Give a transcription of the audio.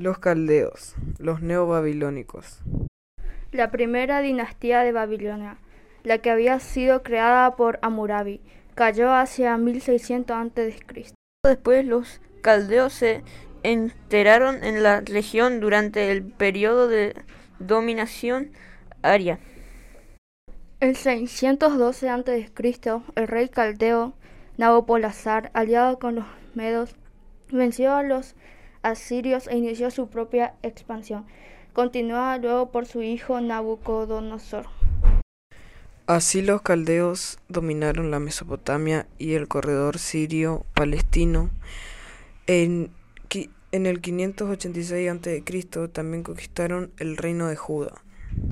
Los caldeos, los neobabilónicos. La primera dinastía de Babilonia, la que había sido creada por Amurabi, cayó hacia 1600 a.C. Después los caldeos se enteraron en la región durante el periodo de dominación aria. En 612 a.C., el rey caldeo Nabopolassar, aliado con los medos, venció a los asirios e inició su propia expansión, continuada luego por su hijo Nabucodonosor. Así los caldeos dominaron la Mesopotamia y el corredor sirio-palestino. En, en el 586 a.C. también conquistaron el reino de Judá.